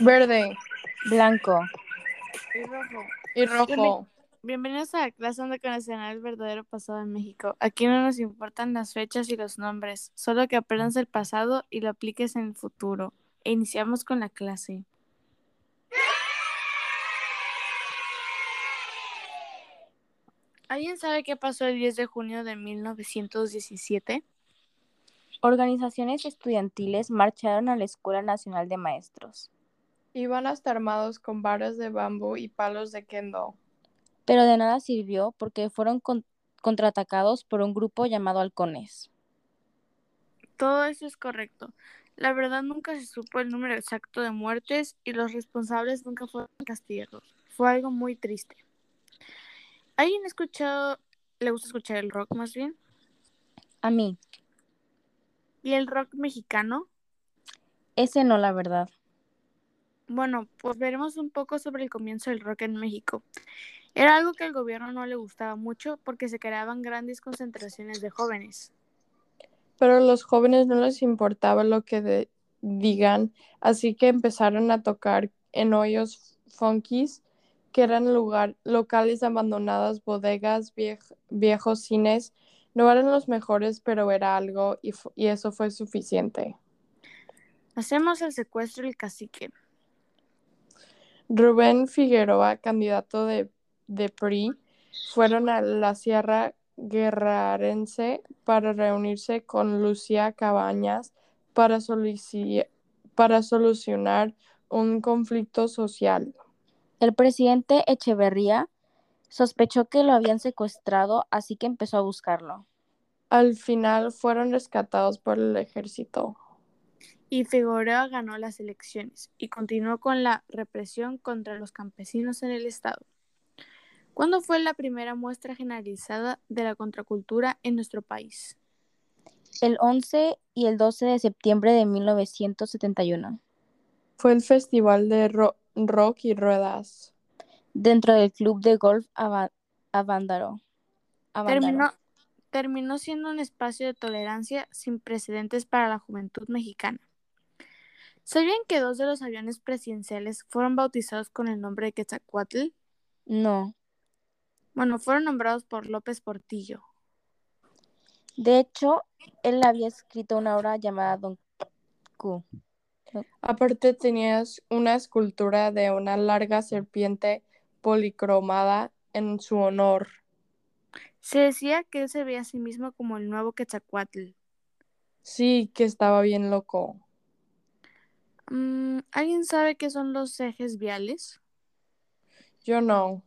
Verde blanco. y rojo. y rojo. Bienvenidos a la clase donde conocerán el verdadero pasado de México. Aquí no nos importan las fechas y los nombres, solo que aprendas el pasado y lo apliques en el futuro. E iniciamos con la clase. ¿Alguien sabe qué pasó el 10 de junio de 1917? Organizaciones estudiantiles marcharon a la Escuela Nacional de Maestros, Iban hasta armados con varas de bambú y palos de kendo. pero de nada sirvió porque fueron con- contraatacados por un grupo llamado halcones. Todo eso es correcto. La verdad nunca se supo el número exacto de muertes y los responsables nunca fueron castigados. Fue algo muy triste. ¿Alguien ha escuchado, le gusta escuchar el rock más bien? A mí, ¿Y el rock mexicano? ese no la verdad. Bueno, pues veremos un poco sobre el comienzo del rock en México. Era algo que al gobierno no le gustaba mucho porque se creaban grandes concentraciones de jóvenes. Pero a los jóvenes no les importaba lo que de- digan, así que empezaron a tocar en hoyos funkis, que eran lugar, locales abandonados, bodegas, viej- viejos cines. No eran los mejores, pero era algo y, y eso fue suficiente. Hacemos el secuestro del cacique. Rubén Figueroa, candidato de, de PRI, fueron a la Sierra Guerrarense para reunirse con Lucía Cabañas para, para solucionar un conflicto social. El presidente Echeverría sospechó que lo habían secuestrado, así que empezó a buscarlo. Al final fueron rescatados por el ejército. Y Figueroa ganó las elecciones y continuó con la represión contra los campesinos en el estado. ¿Cuándo fue la primera muestra generalizada de la contracultura en nuestro país? El 11 y el 12 de septiembre de 1971, Fue el festival de ro- rock y ruedas. dentro del club de golf Ava- Avándaro. Terminó siendo un espacio de tolerancia sin precedentes para la juventud mexicana. ¿Sabían que dos de los aviones presidenciales fueron bautizados con el nombre de Quetzalcoatl? No. Bueno, fueron nombrados por López Portillo. De hecho, él había escrito una obra llamada Don Q. Aparte tenías una escultura de una larga serpiente policromada en su honor. Se decía que él se veía a sí mismo como el nuevo Quetzalcoatl. Sí, que estaba bien loco. Mm, ¿Alguien sabe qué son los ejes viales? Yo no.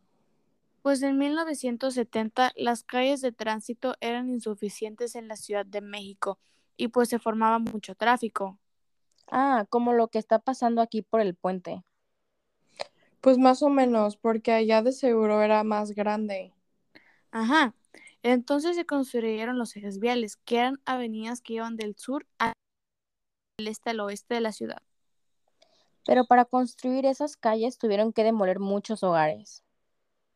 Pues en 1970 las calles de tránsito eran insuficientes en la Ciudad de México y pues se formaba mucho tráfico. Ah, como lo que está pasando aquí por el puente. Pues más o menos, porque allá de seguro era más grande. Ajá. Entonces se construyeron los ejes viales, que eran avenidas que iban del sur al este al oeste de la ciudad. Pero para construir esas calles tuvieron que demoler muchos hogares.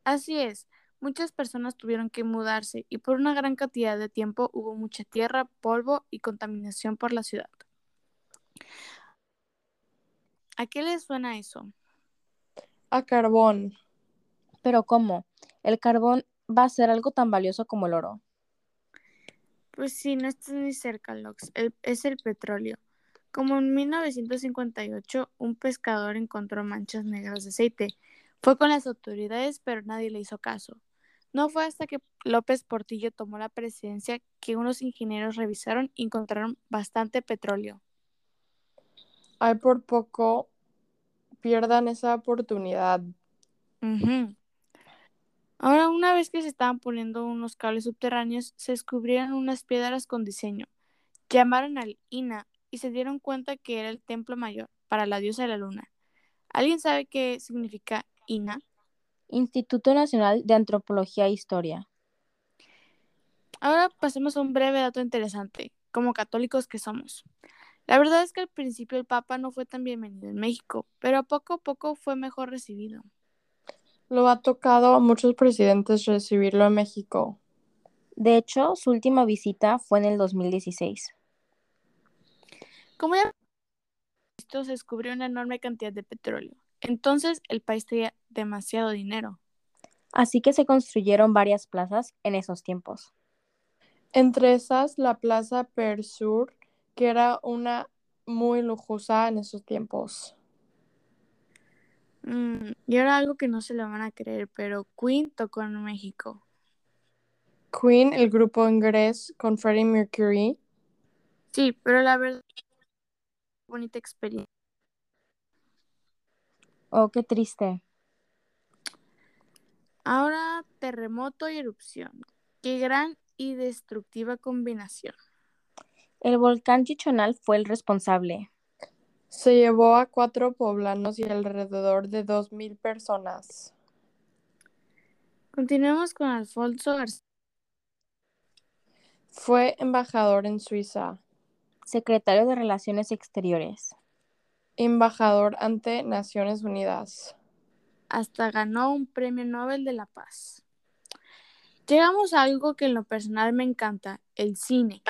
Así es, muchas personas tuvieron que mudarse y por una gran cantidad de tiempo hubo mucha tierra, polvo y contaminación por la ciudad. ¿A qué les suena eso? A carbón. Pero ¿cómo? El carbón va a ser algo tan valioso como el oro. Pues sí, no estás ni cerca, Lox. El- es el petróleo. Como en 1958, un pescador encontró manchas negras de aceite. Fue con las autoridades, pero nadie le hizo caso. No fue hasta que López Portillo tomó la presidencia que unos ingenieros revisaron y encontraron bastante petróleo. Ay, por poco pierdan esa oportunidad. Ahora, una vez que se estaban poniendo unos cables subterráneos, se descubrieron unas piedras con diseño. Llamaron al INA y se dieron cuenta que era el templo mayor para la diosa de la luna. ¿Alguien sabe qué significa INA? Instituto Nacional de Antropología e Historia. Ahora pasemos a un breve dato interesante, como católicos que somos. La verdad es que al principio el Papa no fue tan bienvenido en México, pero poco a poco fue mejor recibido. Lo ha tocado a muchos presidentes recibirlo en México. De hecho, su última visita fue en el 2016. Como ya esto se descubrió una enorme cantidad de petróleo. Entonces el país tenía demasiado dinero. Así que se construyeron varias plazas en esos tiempos. Entre esas, la Plaza Persur, que era una muy lujosa en esos tiempos. Mm, y ahora algo que no se lo van a creer, pero Queen tocó en México. Queen, el grupo inglés con Freddie Mercury. Sí, pero la verdad, bonita experiencia. Oh, qué triste. Ahora terremoto y erupción. Qué gran y destructiva combinación. El volcán Chichonal fue el responsable. Se llevó a cuatro poblanos y alrededor de dos mil personas. Continuemos con Alfonso García. Fue embajador en Suiza, Secretario de Relaciones Exteriores. embajador ante Naciones Unidas. Hasta ganó un premio Nobel de la Paz. Llegamos a algo que en lo personal me encanta, el cine.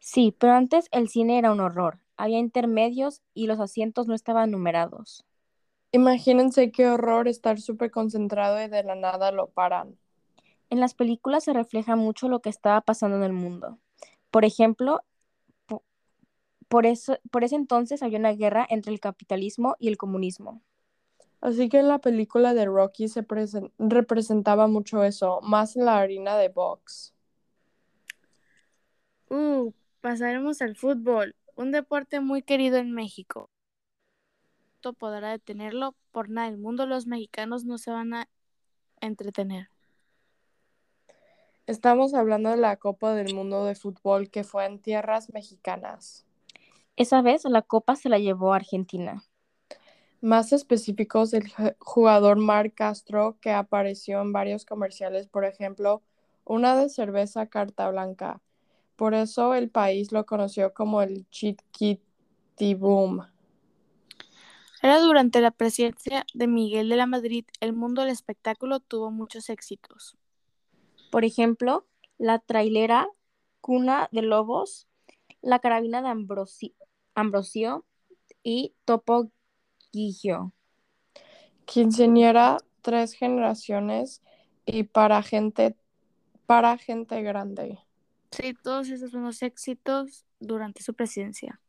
Sí, pero antes el cine era un horror. Había intermedios y los asientos no estaban numerados. Imagínense qué horror estar súper concentrado y de la nada lo paran. En las películas se refleja mucho lo que estaba pasando en el mundo. Por ejemplo, por, eso, por ese entonces había una guerra entre el capitalismo y el comunismo. Así que en la película de Rocky se presen- representaba mucho eso, más en la harina de box. Uh, pasaremos al fútbol, un deporte muy querido en México. No podrá detenerlo, por nada del mundo los mexicanos no se van a entretener. Estamos hablando de la Copa del Mundo de Fútbol que fue en tierras mexicanas. Esa vez la copa se la llevó a Argentina. Más específicos, el ju- jugador Marc Castro, que apareció en varios comerciales, por ejemplo, una de cerveza Carta Blanca. Por eso el país lo conoció como el Chiquitibum. Era durante la presidencia de Miguel de la Madrid, el mundo del espectáculo tuvo muchos éxitos. Por ejemplo, la trailera Cuna de Lobos, la carabina de Ambrosi- Ambrosio y Topo Gigio. Quinceañera, tres generaciones y para gente, para gente grande. Sí, todos esos son los éxitos durante su presidencia.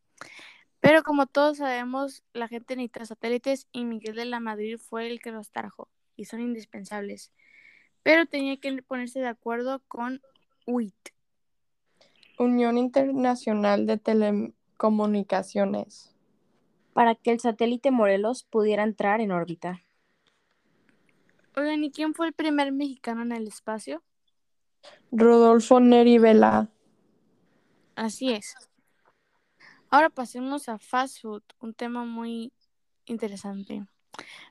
Pero como todos sabemos, la gente necesita satélites y Miguel de la Madrid fue el que los trajo y son indispensables. Pero tenía que ponerse de acuerdo con UIT. Unión Internacional de Telecomunicaciones. para que el satélite Morelos pudiera entrar en órbita. Oigan, ¿y quién fue el primer mexicano en el espacio? Rodolfo Neri Vela. Así es. Ahora pasemos a fast food, un tema muy interesante.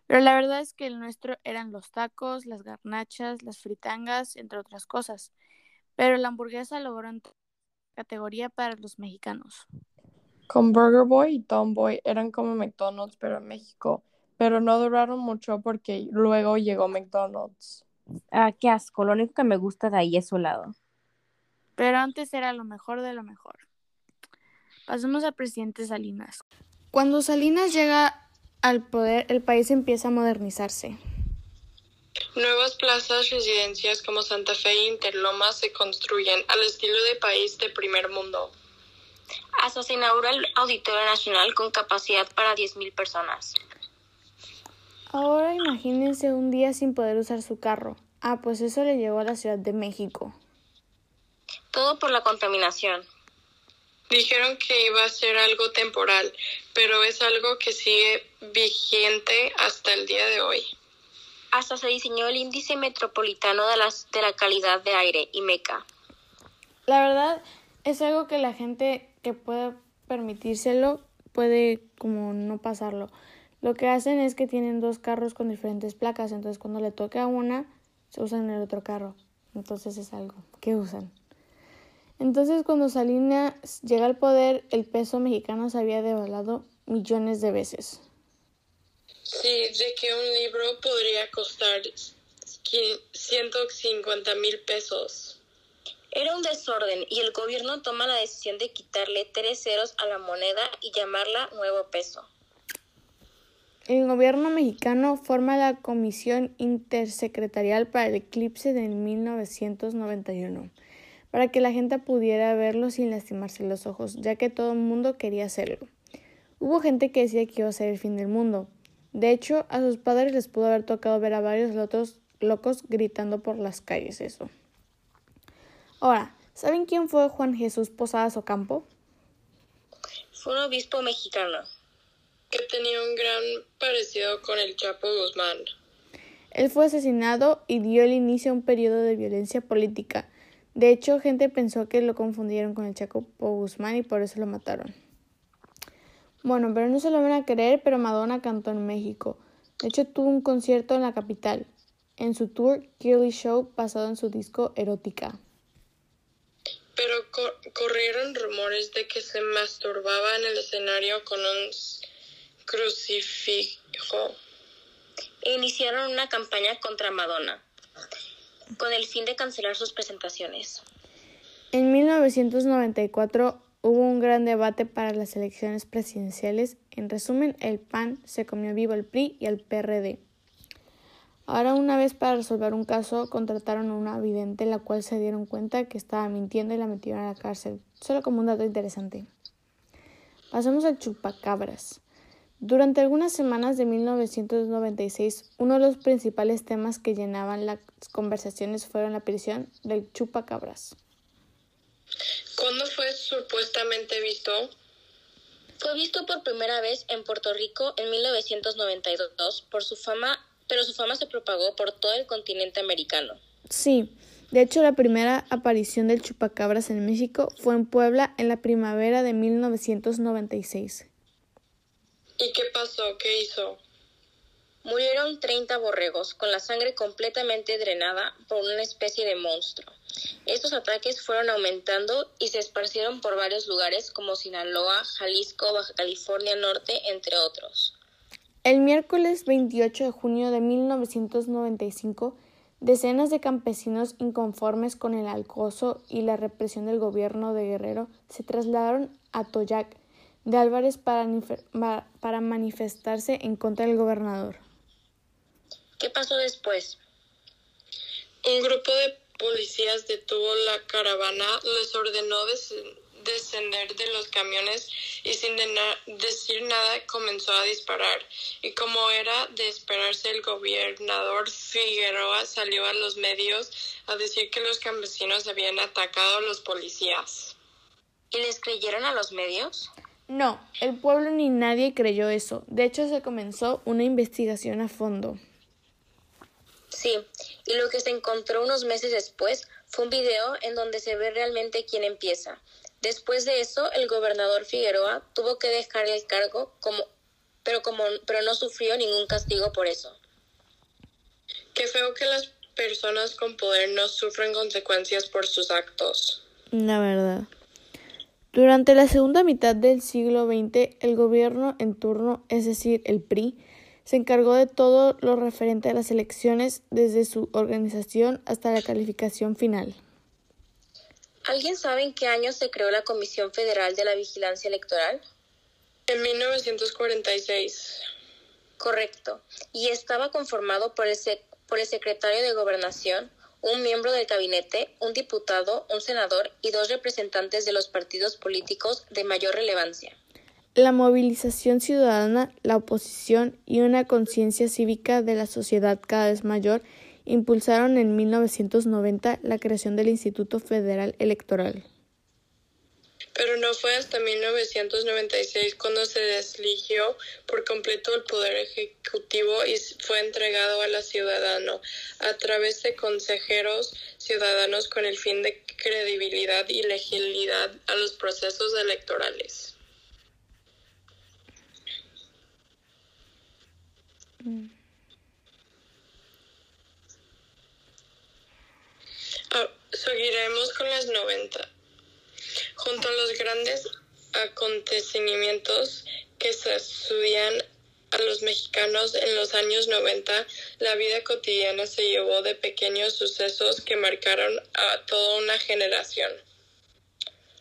Pero la verdad es que el nuestro eran los tacos, las garnachas, las fritangas, entre otras cosas. Pero la hamburguesa logró entrar en categoría para los mexicanos. Con Burger Boy y Tomboy eran como McDonald's, pero en México. Pero no duraron mucho porque luego llegó McDonald's. Ah, qué asco, lo único que me gusta de ahí es su helado. Pero antes era lo mejor de lo mejor. Pasemos al presidente Salinas. Cuando Salinas llega al poder, el país empieza a modernizarse. Nuevas plazas, residencias como Santa Fe e Interlomas se construyen al estilo de país de primer mundo. Hasta se inaugura el Auditorio Nacional con capacidad para 10.000 personas. Ahora imagínense un día sin poder usar su carro. Ah, pues eso le llevó a la Ciudad de México. Todo por la contaminación. Dijeron que iba a ser algo temporal, pero es algo que sigue vigente hasta el día de hoy. Hasta se diseñó el Índice Metropolitano de, las, de la Calidad de Aire, IMECA. La verdad es algo que la gente que pueda permitírselo puede como no pasarlo. Lo que hacen es que tienen dos carros con diferentes placas, entonces cuando le toque a una, se usan el otro carro. Entonces es algo que usan. Entonces cuando Salinas llega al poder, el peso mexicano se había devaluado millones de veces. Sí, de que un libro podría costar 150 mil pesos. Era un desorden y el gobierno toma la decisión de quitarle tres ceros a la moneda y llamarla nuevo peso. El gobierno mexicano forma la Comisión Intersecretarial para el Eclipse de 1991, para que la gente pudiera verlo sin lastimarse los ojos, ya que todo el mundo quería hacerlo. Hubo gente que decía que iba a ser el fin del mundo. De hecho, a sus padres les pudo haber tocado ver a varios otros locos gritando por las calles eso. Ahora, ¿saben quién fue Juan Jesús Posadas Ocampo? Fue un obispo mexicano. Que tenía un gran parecido con el Chapo Guzmán. Él fue asesinado y dio el inicio a un periodo de violencia política. De hecho, gente pensó que lo confundieron con el Chapo Guzmán y por eso lo mataron. Bueno, pero no se lo van a creer, pero Madonna cantó en México. De hecho, tuvo un concierto en la capital, en su tour Kirly Show basado en su disco Erótica pero corrieron rumores de que se masturbaba en el escenario con un crucifijo. E iniciaron una campaña contra Madonna, con el fin de cancelar sus presentaciones. En 1994 hubo un gran debate para las elecciones presidenciales. En resumen, el PAN se comió vivo al PRI y al PRD. Ahora una vez para resolver un caso contrataron a una vidente la cual se dieron cuenta que estaba mintiendo y la metieron a la cárcel. Solo como un dato interesante. Pasamos al chupacabras. Durante algunas semanas de 1996, uno de los principales temas que llenaban las conversaciones fueron la prisión del chupacabras. ¿Cuándo fue supuestamente visto? Fue visto por primera vez en Puerto Rico en 1992 por su fama pero su fama se propagó por todo el continente americano. Sí, de hecho la primera aparición del chupacabras en México fue en Puebla en la primavera de 1996. ¿Y qué pasó? ¿Qué hizo? Murieron 30 borregos con la sangre completamente drenada por una especie de monstruo. Estos ataques fueron aumentando y se esparcieron por varios lugares como Sinaloa, Jalisco, Baja California Norte, entre otros. El miércoles 28 de junio de 1995, decenas de campesinos inconformes con el acoso y la represión del gobierno de Guerrero se trasladaron a Toyac de Álvarez para, manifestarse en contra del gobernador. ¿Qué pasó después? Un grupo de policías detuvo la caravana, les ordenó descender de los camiones y sin decir nada comenzó a disparar. Y como era de esperarse, el gobernador Figueroa salió a los medios a decir que los campesinos habían atacado a los policías. ¿Y les creyeron a los medios? No, el pueblo ni nadie creyó eso. De hecho, se comenzó una investigación a fondo. Sí, y lo que se encontró unos meses después fue un video en donde se ve realmente quién empieza. Después de eso, el gobernador Figueroa tuvo que dejar el cargo, como, pero, como, pero no sufrió ningún castigo por eso. Qué feo que las personas con poder no sufren consecuencias por sus actos. La verdad. Durante la segunda mitad del siglo XX, el gobierno en turno, es decir, el PRI, se encargó de todo lo referente a las elecciones, desde su organización hasta la calificación final. ¿Alguien sabe en qué año se creó la Comisión Federal de la Vigilancia Electoral? En 1946. Correcto. Y estaba conformado por el, por el secretario de Gobernación, un miembro del gabinete, un diputado, un senador y dos representantes de los partidos políticos de mayor relevancia. La movilización ciudadana, la oposición y una conciencia cívica de la sociedad cada vez mayor impulsaron en 1990 la creación del Instituto Federal Electoral. Pero no fue hasta 1996 cuando se desligió por completo el poder ejecutivo y fue entregado a la ciudadano a través de consejeros ciudadanos con el fin de credibilidad y legitimidad a los procesos electorales. Mm. Seguiremos con las 90. Junto a los grandes acontecimientos que se estudian a los mexicanos en los años 90, la vida cotidiana se llevó de pequeños sucesos que marcaron a toda una generación.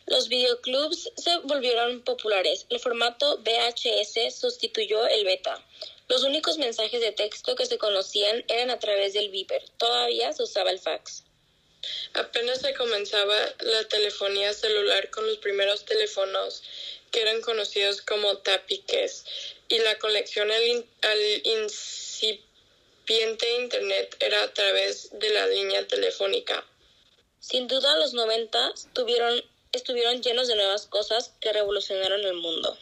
Los videoclubs se volvieron populares. El formato VHS sustituyó el beta. Los únicos mensajes de texto que se conocían eran a través del Viper. Todavía se usaba el fax. Apenas se comenzaba la telefonía celular con los primeros teléfonos que eran conocidos como tapiques y la conexión al, al incipiente Internet era a través de la línea telefónica. Sin duda los 90 tuvieron, estuvieron llenos de nuevas cosas que revolucionaron el mundo.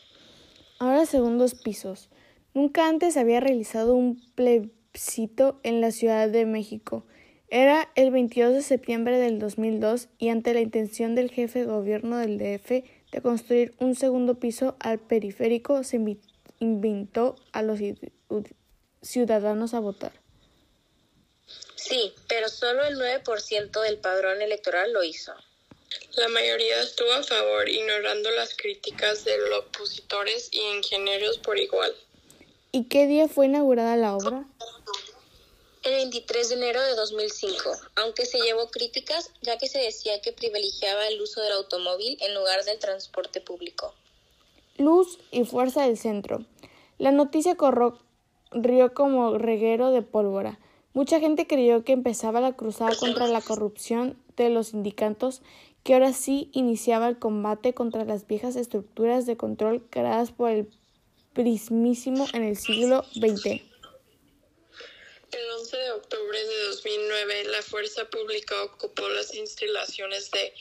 Ahora segundos pisos. Nunca antes había realizado un plebiscito en la Ciudad de México. Era el 22 de septiembre del 2002 y ante la intención del jefe de gobierno del DF de construir un segundo piso al periférico se invitó a los ciudadanos a votar. Sí, pero solo el 9% del padrón electoral lo hizo. La mayoría estuvo a favor, ignorando las críticas de los opositores y ingenieros por igual. ¿Y qué día fue inaugurada la obra? El 23 de enero de 2005, aunque se llevó críticas ya que se decía que privilegiaba el uso del automóvil en lugar del transporte público luz y fuerza del centro. La noticia corrió como reguero de pólvora. Mucha gente creyó que empezaba la cruzada contra la corrupción de los sindicatos, que ahora sí iniciaba el combate contra las viejas estructuras de control creadas por el prismísimo en el siglo XX. El 11 de octubre de 2009, la fuerza pública ocupó las instalaciones de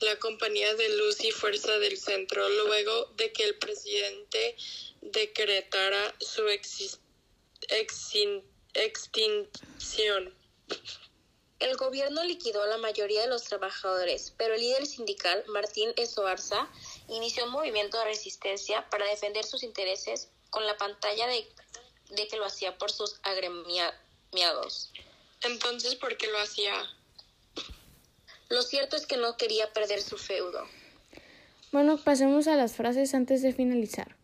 la Compañía de Luz y Fuerza del Centro luego de que el presidente decretara su extinción. El gobierno liquidó a la mayoría de los trabajadores, pero el líder sindical, Martín Esoarza, inició un movimiento de resistencia para defender sus intereses con la pantalla de, de que lo hacía por sus agremiados. Entonces, ¿por qué lo hacía? Lo cierto es que no quería perder su feudo. Bueno, pasemos a las frases antes de finalizar.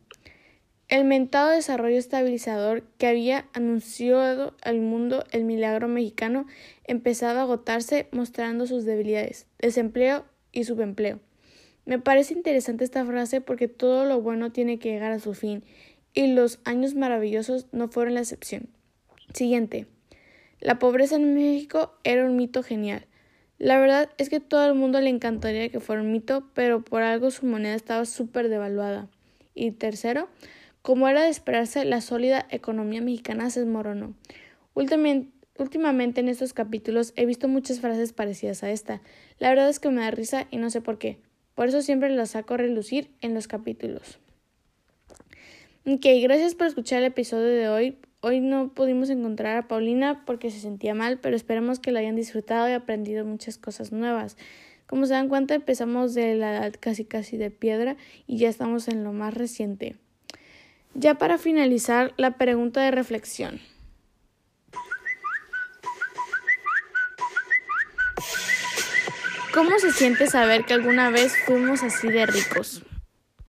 El mentado desarrollo estabilizador que había anunciado al mundo el milagro mexicano empezaba a agotarse mostrando sus debilidades, desempleo y subempleo. Me parece interesante esta frase porque todo lo bueno tiene que llegar a su fin y los años maravillosos no fueron la excepción. Siguiente. La pobreza en México era un mito genial. La verdad es que todo el mundo le encantaría que fuera un mito, pero por algo su moneda estaba súper devaluada. Y tercero, como era de esperarse, la sólida economía mexicana se desmoronó. Últimamente en estos capítulos he visto muchas frases parecidas a esta. La verdad es que me da risa y no sé por qué. Por eso siempre las saco a relucir en los capítulos. Ok, gracias por escuchar el episodio de hoy. Hoy no pudimos encontrar a Paulina porque se sentía mal, pero esperemos que la hayan disfrutado y aprendido muchas cosas nuevas. Como se dan cuenta, empezamos de la edad casi casi de piedra y ya estamos en lo más reciente. Ya para finalizar, la pregunta de reflexión. ¿Cómo se siente saber que alguna vez fuimos así de ricos?